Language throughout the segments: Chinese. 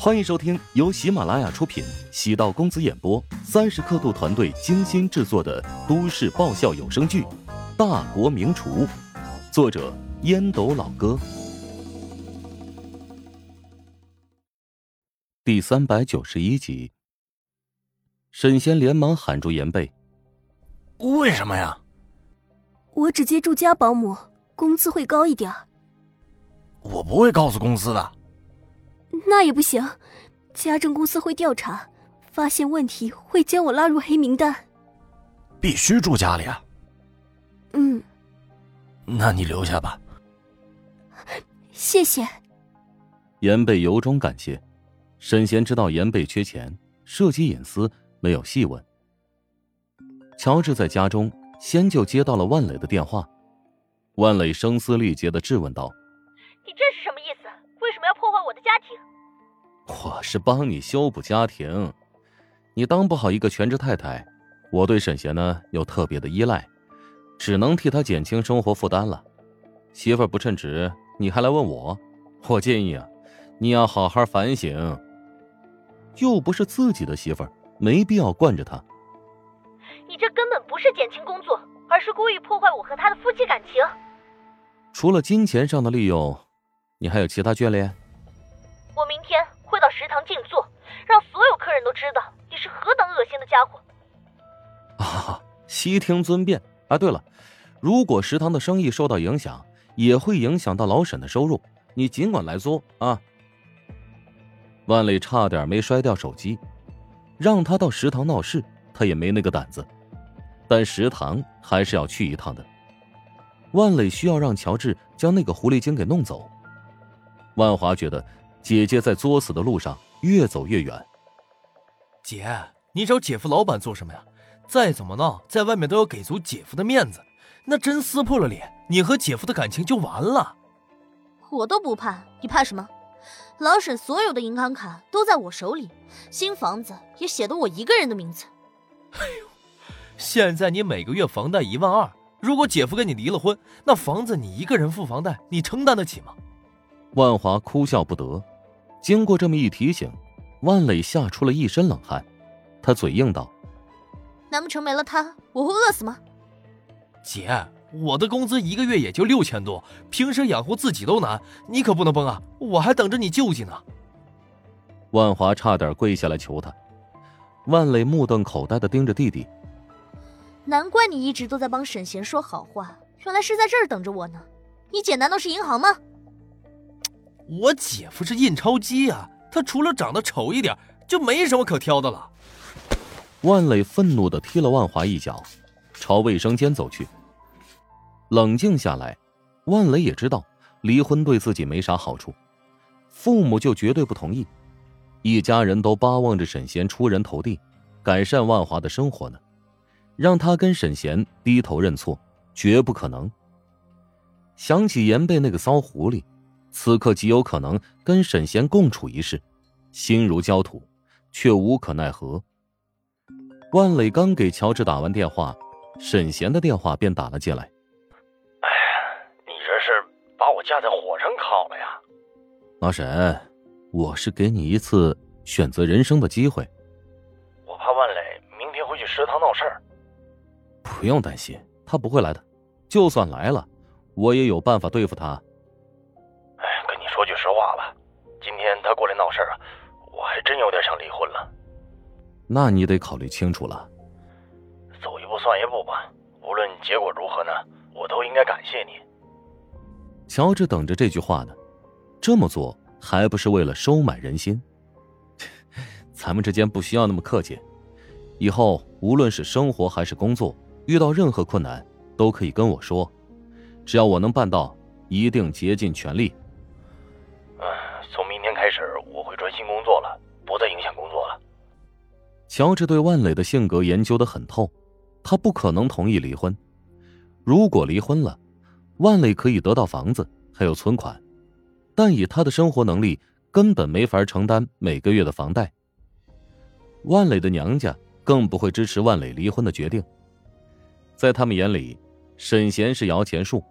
欢迎收听由喜马拉雅出品、喜道公子演播、三十刻度团队精心制作的都市爆笑有声剧《大国名厨》，作者烟斗老哥，第三百九十一集。沈仙连忙喊住严贝：“为什么呀？我只接住家保姆，工资会高一点。我不会告诉公司的。”那也不行，家政公司会调查，发现问题会将我拉入黑名单。必须住家里啊。嗯。那你留下吧。谢谢。严贝由衷感谢。沈贤知道严贝缺钱，涉及隐私，没有细问。乔治在家中先就接到了万磊的电话，万磊声嘶力竭的质问道：“你这是要破坏我的家庭？”我是帮你修补家庭，你当不好一个全职太太，我对沈贤呢又特别的依赖，只能替他减轻生活负担了。媳妇儿不称职，你还来问我？我建议啊，你要好好反省。又不是自己的媳妇儿，没必要惯着她。你这根本不是减轻工作，而是故意破坏我和他的夫妻感情。除了金钱上的利用，你还有其他眷恋？我明天。会到食堂静坐，让所有客人都知道你是何等恶心的家伙。啊，悉听尊便。啊，对了，如果食堂的生意受到影响，也会影响到老沈的收入，你尽管来作啊。万磊差点没摔掉手机，让他到食堂闹事，他也没那个胆子。但食堂还是要去一趟的。万磊需要让乔治将那个狐狸精给弄走。万华觉得。姐姐在作死的路上越走越远。姐，你找姐夫老板做什么呀？再怎么闹，在外面都要给足姐夫的面子。那真撕破了脸，你和姐夫的感情就完了。我都不怕，你怕什么？老沈所有的银行卡都在我手里，新房子也写的我一个人的名字。哎呦，现在你每个月房贷一万二，如果姐夫跟你离了婚，那房子你一个人付房贷，你承担得起吗？万华哭笑不得。经过这么一提醒，万磊吓出了一身冷汗。他嘴硬道：“难不成没了他，我会饿死吗？”姐，我的工资一个月也就六千多，平时养活自己都难，你可不能崩啊！我还等着你救济呢。万华差点跪下来求他。万磊目瞪口呆的盯着弟弟。难怪你一直都在帮沈贤说好话，原来是在这儿等着我呢。你姐难道是银行吗？我姐夫是印钞机啊，他除了长得丑一点，就没什么可挑的了。万磊愤怒的踢了万华一脚，朝卫生间走去。冷静下来，万磊也知道离婚对自己没啥好处，父母就绝对不同意，一家人都巴望着沈贤出人头地，改善万华的生活呢，让他跟沈贤低头认错，绝不可能。想起严贝那个骚狐狸。此刻极有可能跟沈贤共处一室，心如焦土，却无可奈何。万磊刚给乔治打完电话，沈贤的电话便打了进来。哎呀，你这是把我架在火上烤了呀！老沈，我是给你一次选择人生的机会。我怕万磊明天会去食堂闹事儿。不用担心，他不会来的。就算来了，我也有办法对付他。说句实话吧，今天他过来闹事儿啊，我还真有点想离婚了。那你得考虑清楚了。走一步算一步吧，无论结果如何呢，我都应该感谢你。乔治等着这句话呢，这么做还不是为了收买人心？咱们之间不需要那么客气，以后无论是生活还是工作，遇到任何困难都可以跟我说，只要我能办到，一定竭尽全力。我会专心工作了，不再影响工作了。乔治对万磊的性格研究的很透，他不可能同意离婚。如果离婚了，万磊可以得到房子还有存款，但以他的生活能力，根本没法承担每个月的房贷。万磊的娘家更不会支持万磊离婚的决定。在他们眼里，沈贤是摇钱树，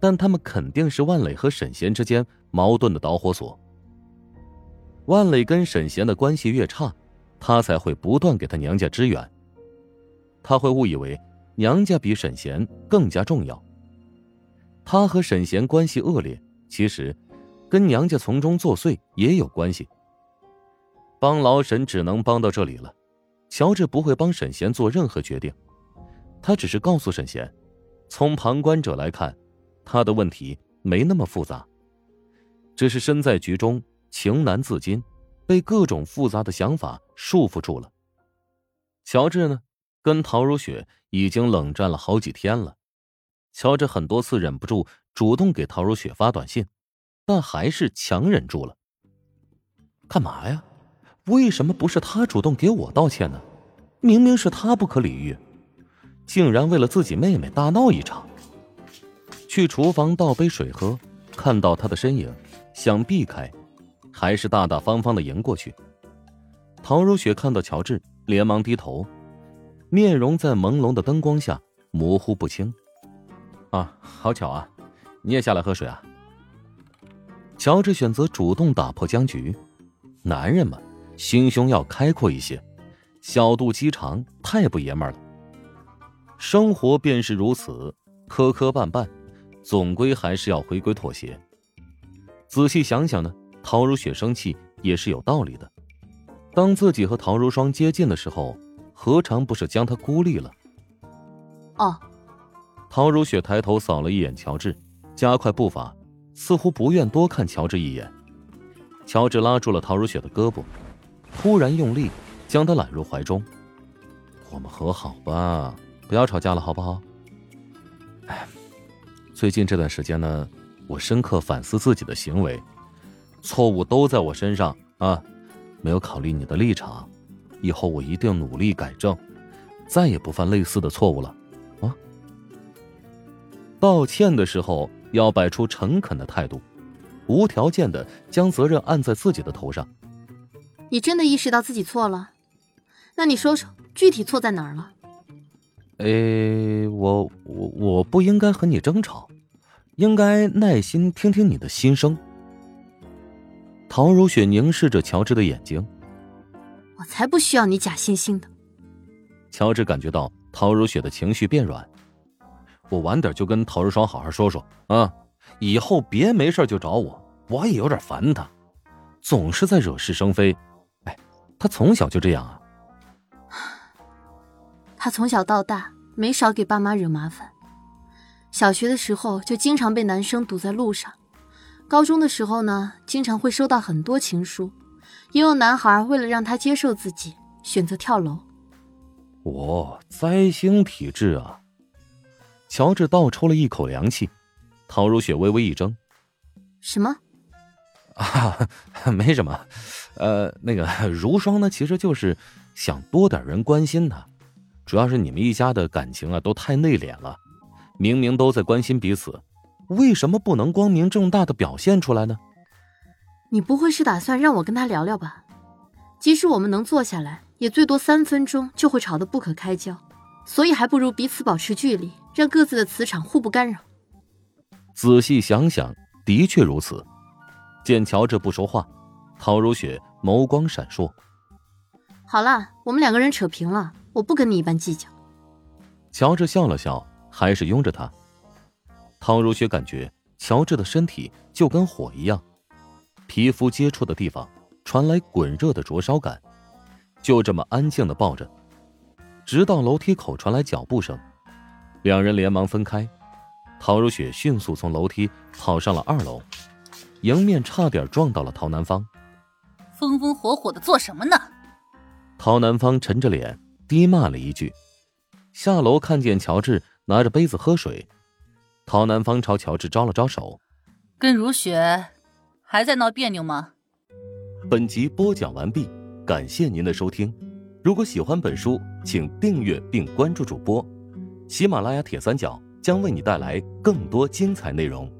但他们肯定是万磊和沈贤之间矛盾的导火索。万磊跟沈贤的关系越差，他才会不断给他娘家支援。他会误以为娘家比沈贤更加重要。他和沈贤关系恶劣，其实跟娘家从中作祟也有关系。帮老沈只能帮到这里了，乔治不会帮沈贤做任何决定，他只是告诉沈贤，从旁观者来看，他的问题没那么复杂，只是身在局中情难自禁，被各种复杂的想法束缚住了。乔治呢，跟陶如雪已经冷战了好几天了。乔治很多次忍不住主动给陶如雪发短信，但还是强忍住了。干嘛呀？为什么不是他主动给我道歉呢？明明是他不可理喻，竟然为了自己妹妹大闹一场。去厨房倒杯水喝，看到他的身影，想避开，还是大大方方的迎过去。陶如雪看到乔治，连忙低头，面容在朦胧的灯光下模糊不清。啊，好巧啊！你也下来喝水啊？乔治选择主动打破僵局，男人嘛。心胸要开阔一些，小肚鸡肠太不爷们了。生活便是如此，磕磕绊绊，总归还是要回归妥协。仔细想想呢，陶如雪生气也是有道理的。当自己和陶如霜接近的时候，何尝不是将她孤立了？哦。陶如雪抬头扫了一眼乔治，加快步伐，似乎不愿多看乔治一眼。乔治拉住了陶如雪的胳膊。突然用力将她揽入怀中，我们和好吧，不要吵架了，好不好？哎，最近这段时间呢，我深刻反思自己的行为，错误都在我身上啊，没有考虑你的立场，以后我一定努力改正，再也不犯类似的错误了啊！道歉的时候要摆出诚恳的态度，无条件的将责任按在自己的头上。你真的意识到自己错了？那你说说具体错在哪儿了？诶，我我我不应该和你争吵，应该耐心听听你的心声。陶如雪凝视着乔治的眼睛，我才不需要你假惺惺的。乔治感觉到陶如雪的情绪变软，我晚点就跟陶如霜好好说说啊，以后别没事就找我，我也有点烦他，总是在惹是生非。哎他从小就这样啊。他从小到大没少给爸妈惹麻烦。小学的时候就经常被男生堵在路上，高中的时候呢，经常会收到很多情书，也有男孩为了让她接受自己，选择跳楼。哦，灾星体质啊！乔治倒抽了一口凉气，陶如雪微微一怔：“什么？”啊，没什么，呃，那个如霜呢，其实就是想多点人关心她，主要是你们一家的感情啊都太内敛了，明明都在关心彼此，为什么不能光明正大的表现出来呢？你不会是打算让我跟他聊聊吧？即使我们能坐下来，也最多三分钟就会吵得不可开交，所以还不如彼此保持距离，让各自的磁场互不干扰。仔细想想，的确如此。见乔治不说话，陶如雪眸光闪烁。好了，我们两个人扯平了，我不跟你一般计较。乔治笑了笑，还是拥着她。陶如雪感觉乔治的身体就跟火一样，皮肤接触的地方传来滚热的灼烧感。就这么安静的抱着，直到楼梯口传来脚步声，两人连忙分开。陶如雪迅速从楼梯跑上了二楼。迎面差点撞到了陶南方，风风火火的做什么呢？陶南方沉着脸低骂了一句，下楼看见乔治拿着杯子喝水，陶南方朝乔治招了招手，跟如雪还在闹别扭吗？本集播讲完毕，感谢您的收听，如果喜欢本书，请订阅并关注主播，喜马拉雅铁三角将为你带来更多精彩内容。